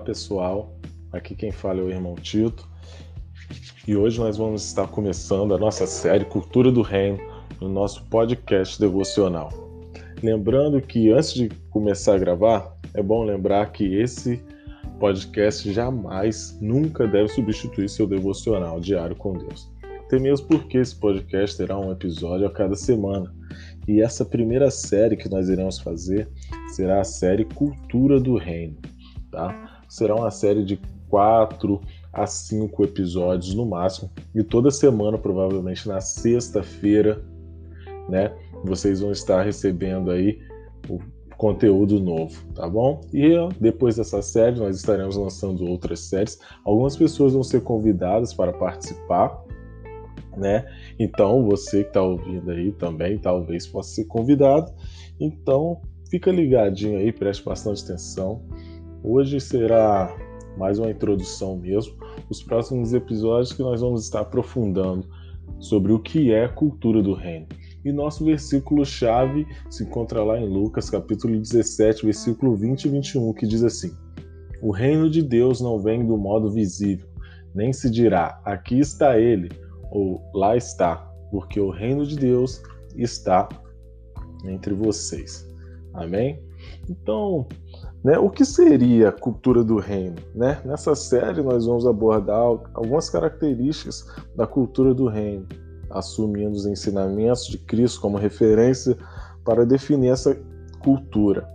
Olá pessoal, aqui quem fala é o irmão Tito e hoje nós vamos estar começando a nossa série Cultura do Reino no nosso podcast devocional. Lembrando que antes de começar a gravar, é bom lembrar que esse podcast jamais, nunca deve substituir seu devocional diário com Deus. Até mesmo porque esse podcast terá um episódio a cada semana. E essa primeira série que nós iremos fazer será a série Cultura do Reino tá? Será uma série de quatro a cinco episódios no máximo e toda semana, provavelmente na sexta-feira, né? Vocês vão estar recebendo aí o conteúdo novo, tá bom? E depois dessa série nós estaremos lançando outras séries. Algumas pessoas vão ser convidadas para participar, né? Então você que está ouvindo aí também talvez possa ser convidado. Então fica ligadinho aí, preste bastante atenção Hoje será mais uma introdução mesmo. Os próximos episódios que nós vamos estar aprofundando sobre o que é cultura do reino. E nosso versículo chave se encontra lá em Lucas, capítulo 17, versículo 20 e 21, que diz assim: O reino de Deus não vem do modo visível, nem se dirá: aqui está ele ou lá está, porque o reino de Deus está entre vocês. Amém? Então, né? O que seria a cultura do reino? Né? Nessa série, nós vamos abordar algumas características da cultura do reino, assumindo os ensinamentos de Cristo como referência para definir essa cultura,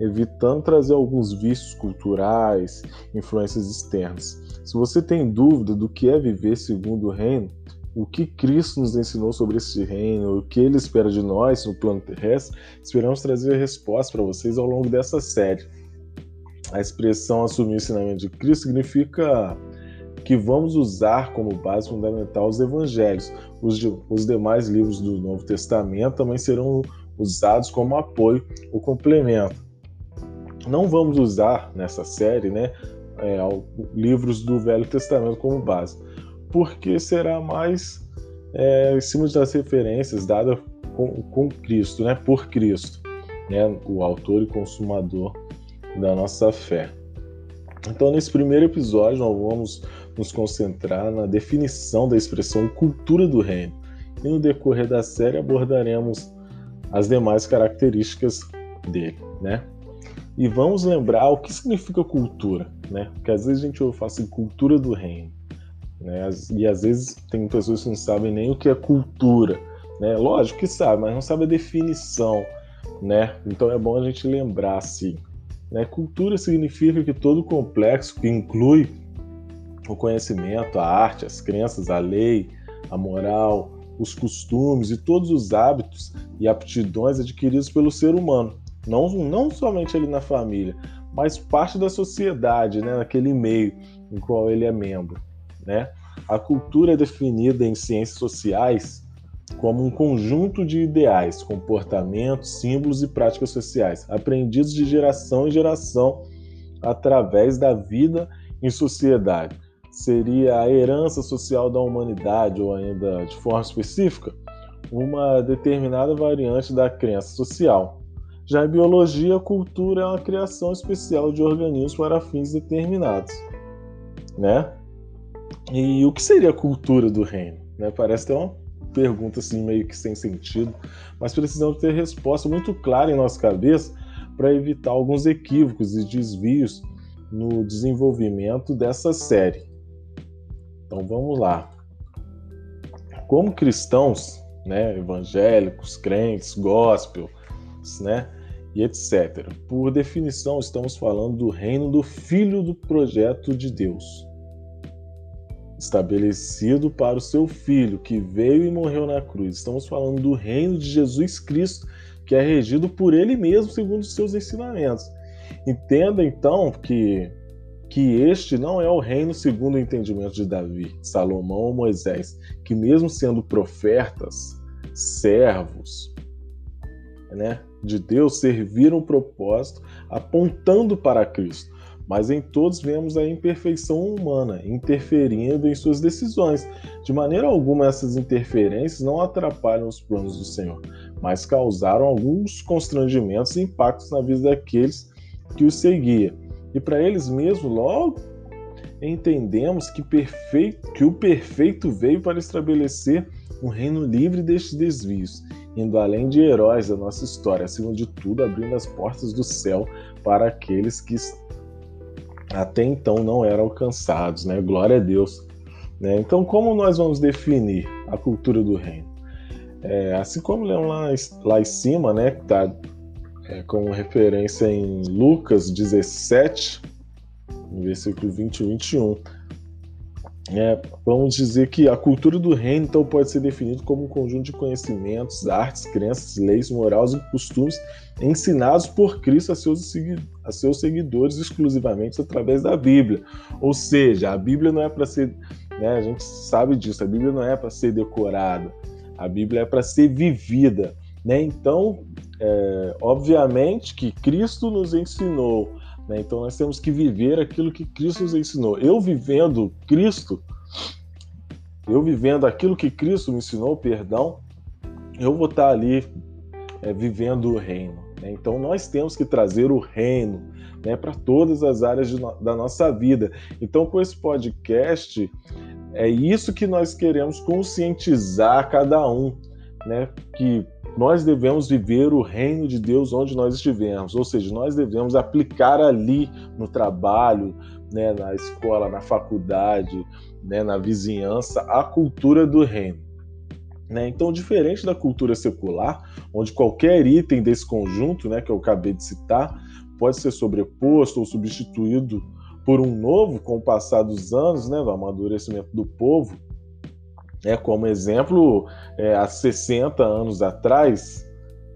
evitando trazer alguns vícios culturais, influências externas. Se você tem dúvida do que é viver segundo o reino, o que Cristo nos ensinou sobre este reino, o que ele espera de nós no plano terrestre, esperamos trazer respostas para vocês ao longo dessa série. A expressão assumir o ensinamento de Cristo significa que vamos usar como base fundamental os evangelhos. Os, de, os demais livros do Novo Testamento também serão usados como apoio ou complemento. Não vamos usar nessa série né, é, livros do Velho Testamento como base, porque será mais é, em cima das referências dadas com, com Cristo, né, por Cristo, né, o autor e consumador da nossa fé. Então, nesse primeiro episódio, nós vamos nos concentrar na definição da expressão cultura do reino. E no decorrer da série abordaremos as demais características dele, né? E vamos lembrar o que significa cultura, né? Porque às vezes a gente ouve falar assim, cultura do reino, né? E às vezes tem pessoas que não sabem nem o que é cultura, né? Lógico que sabe, mas não sabe a definição, né? Então é bom a gente lembrar assim. Né? Cultura significa que todo complexo que inclui o conhecimento, a arte, as crenças, a lei, a moral, os costumes e todos os hábitos e aptidões adquiridos pelo ser humano, não, não somente ali na família, mas parte da sociedade, né, naquele meio em qual ele é membro. Né? A cultura é definida em ciências sociais como um conjunto de ideais, comportamentos, símbolos e práticas sociais, aprendidos de geração em geração através da vida em sociedade. Seria a herança social da humanidade, ou ainda de forma específica, uma determinada variante da crença social. Já em biologia, a cultura é uma criação especial de organismos para fins determinados. Né? E o que seria a cultura do reino? Né? Parece ter uma pergunta assim meio que sem sentido, mas precisamos ter resposta muito clara em nossa cabeça para evitar alguns equívocos e desvios no desenvolvimento dessa série. Então vamos lá. Como cristãos, né, evangélicos, crentes, gospel, né, e etc. Por definição, estamos falando do reino do Filho do projeto de Deus estabelecido para o seu filho que veio e morreu na cruz. Estamos falando do reino de Jesus Cristo, que é regido por ele mesmo segundo os seus ensinamentos. Entenda então que que este não é o reino segundo o entendimento de Davi, Salomão ou Moisés, que mesmo sendo profetas, servos, né, de Deus, serviram o propósito apontando para Cristo mas em todos vemos a imperfeição humana interferindo em suas decisões. De maneira alguma, essas interferências não atrapalham os planos do Senhor, mas causaram alguns constrangimentos e impactos na vida daqueles que o seguiam. E para eles mesmos, logo entendemos que, perfeito, que o perfeito veio para estabelecer um reino livre destes desvios, indo além de heróis da nossa história, acima de tudo, abrindo as portas do céu para aqueles que até então não eram alcançados, né? Glória a Deus. Né? Então, como nós vamos definir a cultura do reino? É, assim como lemos lá, lá em cima, né, que está é, como referência em Lucas 17, no versículo 20 e 21. É, vamos dizer que a cultura do reino então pode ser definida como um conjunto de conhecimentos, artes, crenças, leis, morais e costumes ensinados por Cristo a seus, a seus seguidores exclusivamente através da Bíblia. Ou seja, a Bíblia não é para ser, né, a gente sabe disso, a Bíblia não é para ser decorada, a Bíblia é para ser vivida. Né? Então, é, obviamente que Cristo nos ensinou né? Então nós temos que viver aquilo que Cristo nos ensinou. Eu vivendo Cristo, eu vivendo aquilo que Cristo me ensinou, perdão, eu vou estar ali é, vivendo o reino. Né? Então nós temos que trazer o reino né, para todas as áreas no, da nossa vida. Então com esse podcast é isso que nós queremos conscientizar cada um, né? Que nós devemos viver o reino de Deus onde nós estivermos, ou seja, nós devemos aplicar ali no trabalho, né, na escola, na faculdade, né, na vizinhança, a cultura do reino. Né? Então, diferente da cultura secular, onde qualquer item desse conjunto, né, que eu acabei de citar, pode ser sobreposto ou substituído por um novo com o passar dos anos, né, do amadurecimento do povo, é, como exemplo, é, há 60 anos atrás,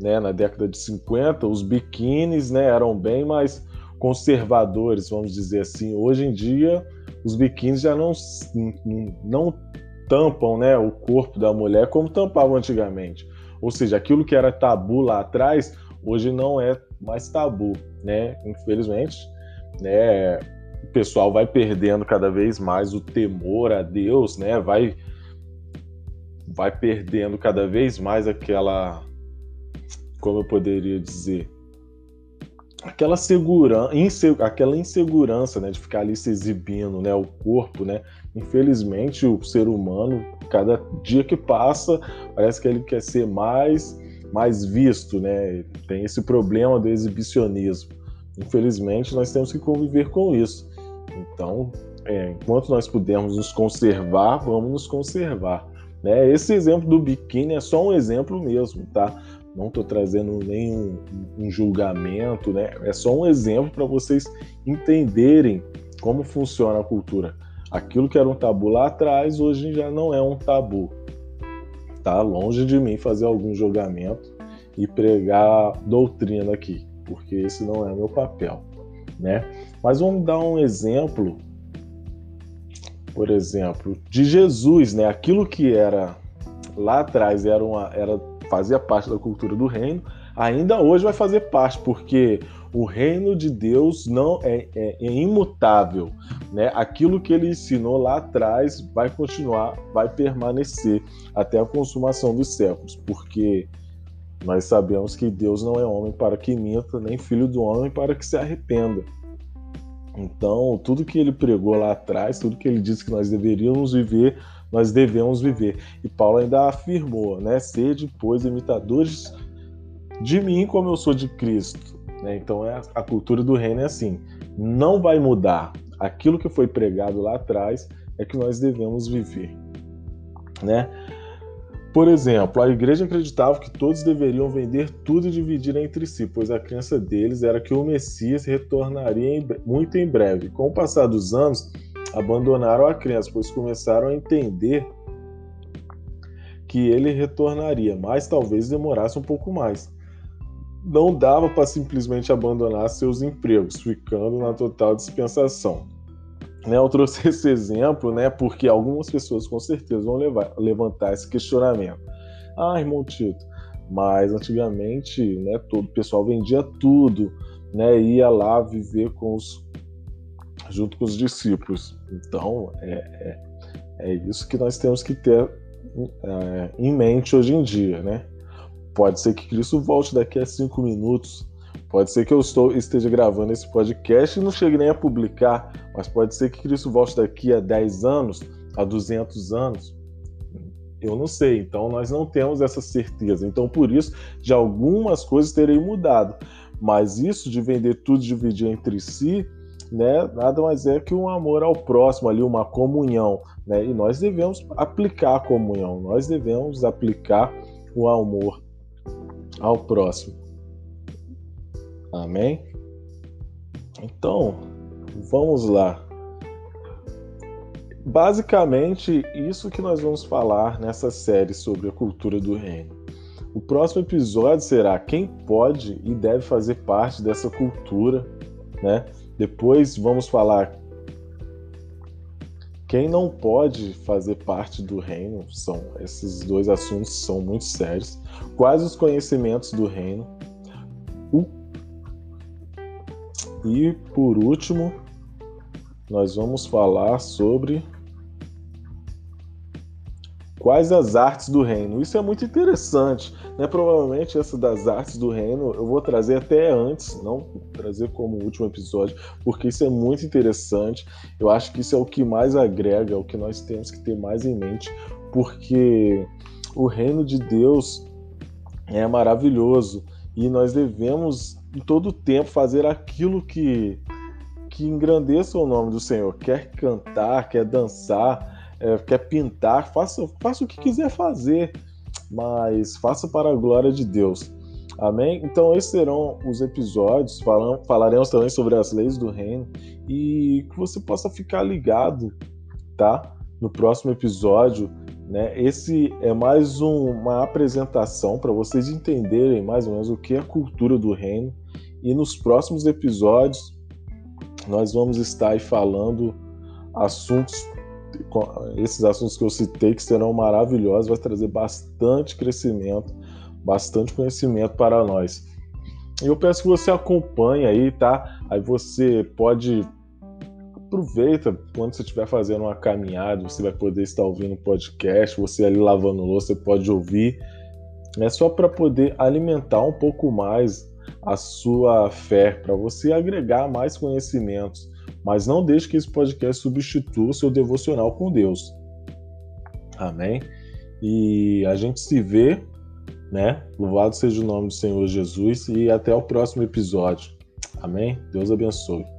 né, na década de 50, os biquínis né, eram bem mais conservadores, vamos dizer assim. Hoje em dia, os biquínis já não, não tampam né, o corpo da mulher como tampavam antigamente. Ou seja, aquilo que era tabu lá atrás, hoje não é mais tabu, né? Infelizmente, né? O pessoal vai perdendo cada vez mais o temor a Deus, né? Vai vai perdendo cada vez mais aquela, como eu poderia dizer, aquela inseg aquela insegurança, né, de ficar ali se exibindo, né, o corpo, né. Infelizmente, o ser humano, cada dia que passa, parece que ele quer ser mais, mais visto, né. Tem esse problema do exibicionismo. Infelizmente, nós temos que conviver com isso. Então, é, enquanto nós pudermos nos conservar, vamos nos conservar. Né? Esse exemplo do biquíni é só um exemplo mesmo, tá? Não estou trazendo nenhum um julgamento, né? É só um exemplo para vocês entenderem como funciona a cultura. Aquilo que era um tabu lá atrás, hoje já não é um tabu. Tá longe de mim fazer algum julgamento e pregar doutrina aqui, porque esse não é meu papel, né? Mas vamos dar um exemplo por exemplo, de Jesus, né? Aquilo que era lá atrás era uma, era fazia parte da cultura do reino, ainda hoje vai fazer parte, porque o reino de Deus não é, é, é, imutável, né? Aquilo que ele ensinou lá atrás vai continuar, vai permanecer até a consumação dos séculos, porque nós sabemos que Deus não é homem para que minta, nem filho do homem para que se arrependa. Então, tudo que ele pregou lá atrás, tudo que ele disse que nós deveríamos viver, nós devemos viver. E Paulo ainda afirmou, né? Sede, pois, imitadores de mim como eu sou de Cristo. Né? Então, é, a cultura do reino é assim: não vai mudar. Aquilo que foi pregado lá atrás é que nós devemos viver. Né? Por exemplo, a igreja acreditava que todos deveriam vender tudo e dividir entre si, pois a crença deles era que o Messias retornaria em, muito em breve. Com o passar dos anos, abandonaram a crença, pois começaram a entender que ele retornaria, mas talvez demorasse um pouco mais. Não dava para simplesmente abandonar seus empregos, ficando na total dispensação. Né, eu trouxe esse exemplo, né, porque algumas pessoas com certeza vão levar, levantar esse questionamento. Ah, irmão Tito, mas antigamente, né, todo o pessoal vendia tudo, né, ia lá viver com os, junto com os discípulos. Então, é, é, é isso que nós temos que ter é, em mente hoje em dia, né? Pode ser que Cristo volte daqui a cinco minutos, Pode ser que eu estou, esteja gravando esse podcast e não chegue nem a publicar, mas pode ser que Cristo volte daqui a 10 anos, a 200 anos. Eu não sei, então nós não temos essa certeza. Então, por isso, de algumas coisas terem mudado. Mas isso de vender tudo, dividir entre si, né, nada mais é que um amor ao próximo, ali uma comunhão, né? E nós devemos aplicar a comunhão, nós devemos aplicar o amor ao próximo. Amém? Então, vamos lá. Basicamente, isso que nós vamos falar nessa série sobre a cultura do reino. O próximo episódio será quem pode e deve fazer parte dessa cultura, né? Depois vamos falar quem não pode fazer parte do reino. São esses dois assuntos são muito sérios. Quais os conhecimentos do reino? E por último, nós vamos falar sobre quais as artes do reino. Isso é muito interessante, né? Provavelmente essa das artes do reino eu vou trazer até antes, não trazer como último episódio, porque isso é muito interessante. Eu acho que isso é o que mais agrega, é o que nós temos que ter mais em mente, porque o reino de Deus é maravilhoso e nós devemos em todo tempo fazer aquilo que que engrandeça o nome do Senhor. Quer cantar, quer dançar, é, quer pintar, faça, faça o que quiser fazer, mas faça para a glória de Deus. Amém? Então, esses serão os episódios. Falam, falaremos também sobre as leis do reino e que você possa ficar ligado, tá? No próximo episódio né? Esse é mais um, uma apresentação para vocês entenderem mais ou menos o que é a cultura do reino. E nos próximos episódios nós vamos estar falando assuntos, esses assuntos que eu citei que serão maravilhosos, vai trazer bastante crescimento, bastante conhecimento para nós. Eu peço que você acompanhe aí, tá? Aí você pode aproveita quando você estiver fazendo uma caminhada, você vai poder estar ouvindo podcast, você ali lavando louça, você pode ouvir. É só para poder alimentar um pouco mais a sua fé, para você agregar mais conhecimentos. Mas não deixe que esse podcast substitua o seu devocional com Deus. Amém? E a gente se vê, né? Louvado seja o nome do Senhor Jesus e até o próximo episódio. Amém? Deus abençoe.